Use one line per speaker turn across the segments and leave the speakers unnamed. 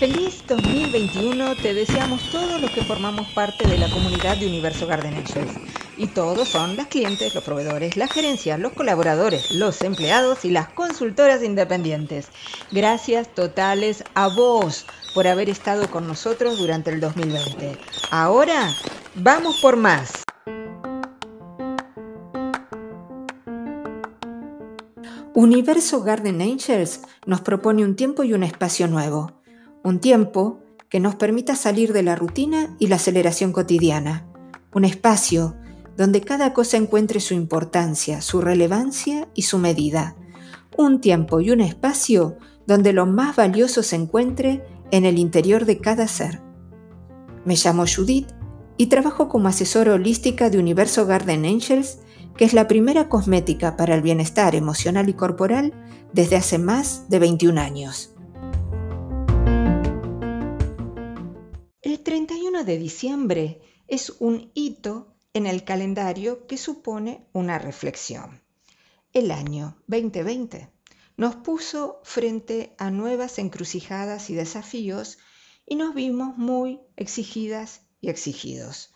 Feliz 2021 te deseamos todos los que formamos parte de la comunidad de Universo Garden Angels. Y todos son las clientes, los proveedores, las gerencias, los colaboradores, los empleados y las consultoras independientes. Gracias totales a vos por haber estado con nosotros durante el 2020. Ahora, vamos por más. Universo Garden Angels nos propone un tiempo y un espacio nuevo. Un tiempo que nos permita salir de la rutina y la aceleración cotidiana. Un espacio donde cada cosa encuentre su importancia, su relevancia y su medida. Un tiempo y un espacio donde lo más valioso se encuentre en el interior de cada ser. Me llamo Judith y trabajo como asesora holística de Universo Garden Angels, que es la primera cosmética para el bienestar emocional y corporal desde hace más de 21 años. El 31 de diciembre es un hito en el calendario que supone una reflexión. El año 2020 nos puso frente a nuevas encrucijadas y desafíos y nos vimos muy exigidas y exigidos.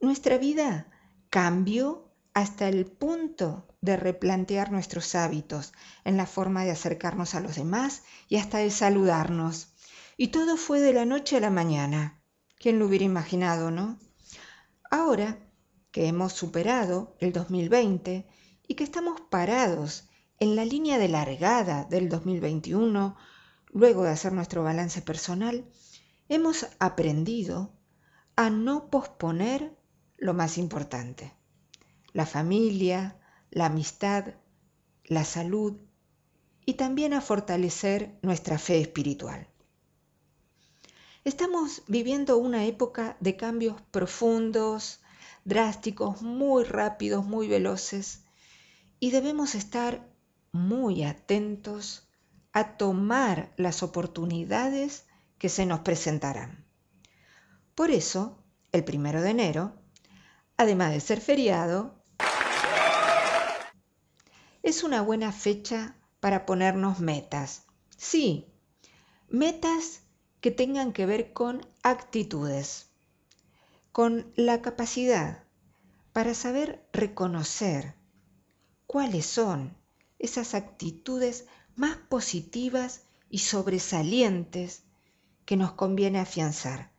Nuestra vida cambió hasta el punto de replantear nuestros hábitos en la forma de acercarnos a los demás y hasta de saludarnos. Y todo fue de la noche a la mañana. ¿Quién lo hubiera imaginado, no? Ahora que hemos superado el 2020 y que estamos parados en la línea de largada del 2021, luego de hacer nuestro balance personal, hemos aprendido a no posponer lo más importante, la familia, la amistad, la salud y también a fortalecer nuestra fe espiritual. Estamos viviendo una época de cambios profundos, drásticos, muy rápidos, muy veloces, y debemos estar muy atentos a tomar las oportunidades que se nos presentarán. Por eso, el primero de enero, además de ser feriado, es una buena fecha para ponernos metas. Sí, metas que tengan que ver con actitudes, con la capacidad para saber reconocer cuáles son esas actitudes más positivas y sobresalientes que nos conviene afianzar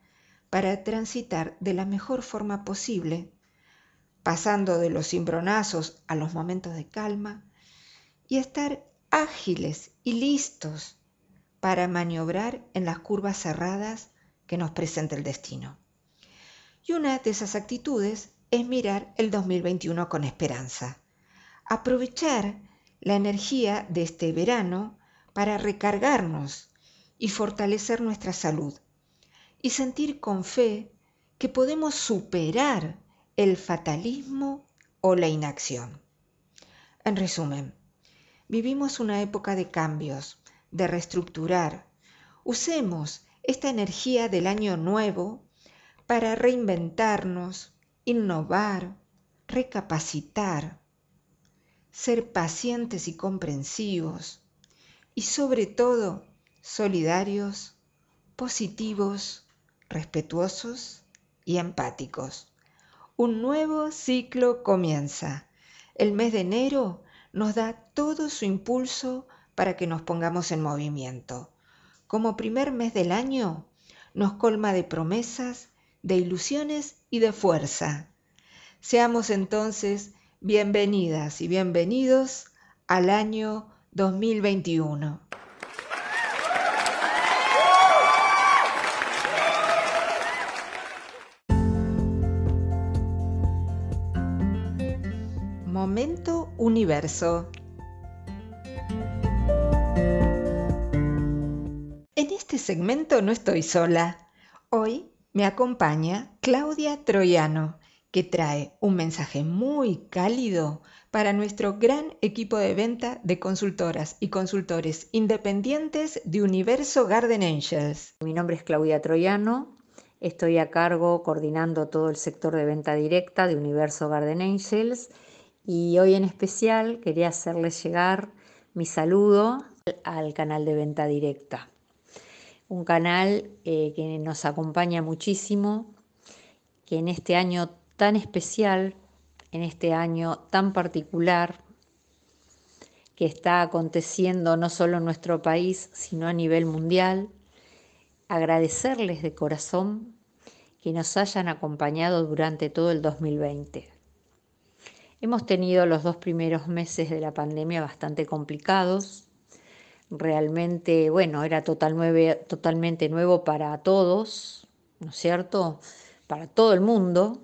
para transitar de la mejor forma posible, pasando de los cimbronazos a los momentos de calma y estar ágiles y listos para maniobrar en las curvas cerradas que nos presenta el destino. Y una de esas actitudes es mirar el 2021 con esperanza, aprovechar la energía de este verano para recargarnos y fortalecer nuestra salud y sentir con fe que podemos superar el fatalismo o la inacción. En resumen, vivimos una época de cambios, de reestructurar. Usemos esta energía del año nuevo para reinventarnos, innovar, recapacitar ser pacientes y comprensivos y sobre todo solidarios, positivos, respetuosos y empáticos. Un nuevo ciclo comienza. El mes de enero nos da todo su impulso para que nos pongamos en movimiento. Como primer mes del año, nos colma de promesas, de ilusiones y de fuerza. Seamos entonces Bienvenidas y bienvenidos al año 2021. Momento Universo. Segmento no estoy sola. Hoy me acompaña Claudia Troyano que trae un mensaje muy cálido para nuestro gran equipo de venta de consultoras y consultores independientes de Universo Garden Angels.
Mi nombre es Claudia Troyano, estoy a cargo coordinando todo el sector de venta directa de Universo Garden Angels y hoy en especial quería hacerles llegar mi saludo al canal de venta directa. Un canal eh, que nos acompaña muchísimo, que en este año tan especial, en este año tan particular, que está aconteciendo no solo en nuestro país, sino a nivel mundial, agradecerles de corazón que nos hayan acompañado durante todo el 2020. Hemos tenido los dos primeros meses de la pandemia bastante complicados. Realmente, bueno, era totalmente nuevo para todos, ¿no es cierto? Para todo el mundo.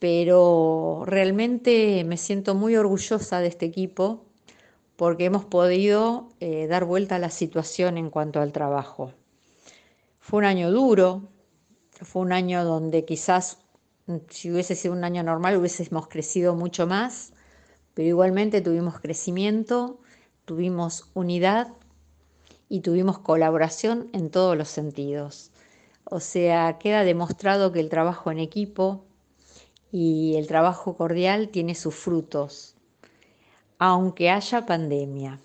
Pero realmente me siento muy orgullosa de este equipo porque hemos podido eh, dar vuelta a la situación en cuanto al trabajo. Fue un año duro, fue un año donde quizás mm, si hubiese sido un año normal hubiésemos crecido mucho más, pero igualmente tuvimos crecimiento, tuvimos unidad y tuvimos colaboración en todos los sentidos. O sea, queda demostrado que el trabajo en equipo y el trabajo cordial tiene sus frutos, aunque haya pandemia.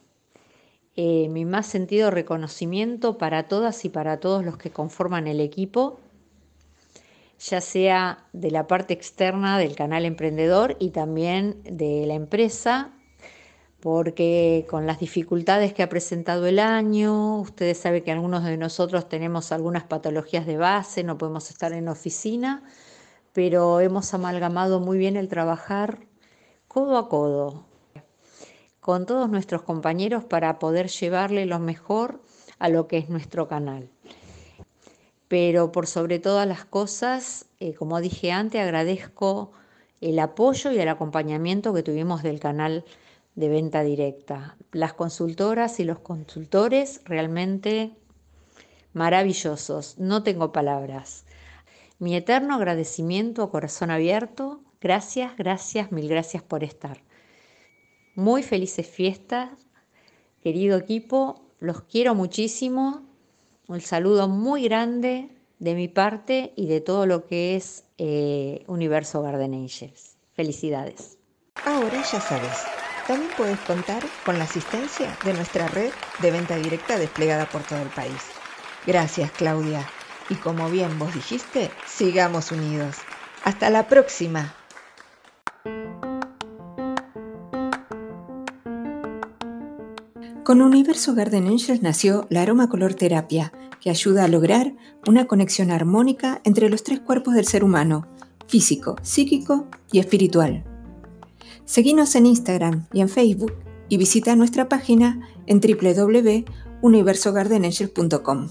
Eh, mi más sentido reconocimiento para todas y para todos los que conforman el equipo ya sea de la parte externa del canal emprendedor y también de la empresa, porque con las dificultades que ha presentado el año, ustedes saben que algunos de nosotros tenemos algunas patologías de base, no podemos estar en oficina, pero hemos amalgamado muy bien el trabajar codo a codo con todos nuestros compañeros para poder llevarle lo mejor a lo que es nuestro canal. Pero por sobre todas las cosas, eh, como dije antes, agradezco el apoyo y el acompañamiento que tuvimos del canal de venta directa. Las consultoras y los consultores realmente maravillosos, no tengo palabras. Mi eterno agradecimiento a corazón abierto, gracias, gracias, mil gracias por estar. Muy felices fiestas, querido equipo, los quiero muchísimo un saludo muy grande de mi parte y de todo lo que es eh, Universo Garden Angels. Felicidades.
Ahora ya sabes, también puedes contar con la asistencia de nuestra red de venta directa desplegada por todo el país. Gracias Claudia. Y como bien vos dijiste, sigamos unidos. Hasta la próxima. Con Universo Garden Angels nació la aroma color terapia, que ayuda a lograr una conexión armónica entre los tres cuerpos del ser humano, físico, psíquico y espiritual. Seguinos en Instagram y en Facebook y visita nuestra página en www.universogardenangels.com.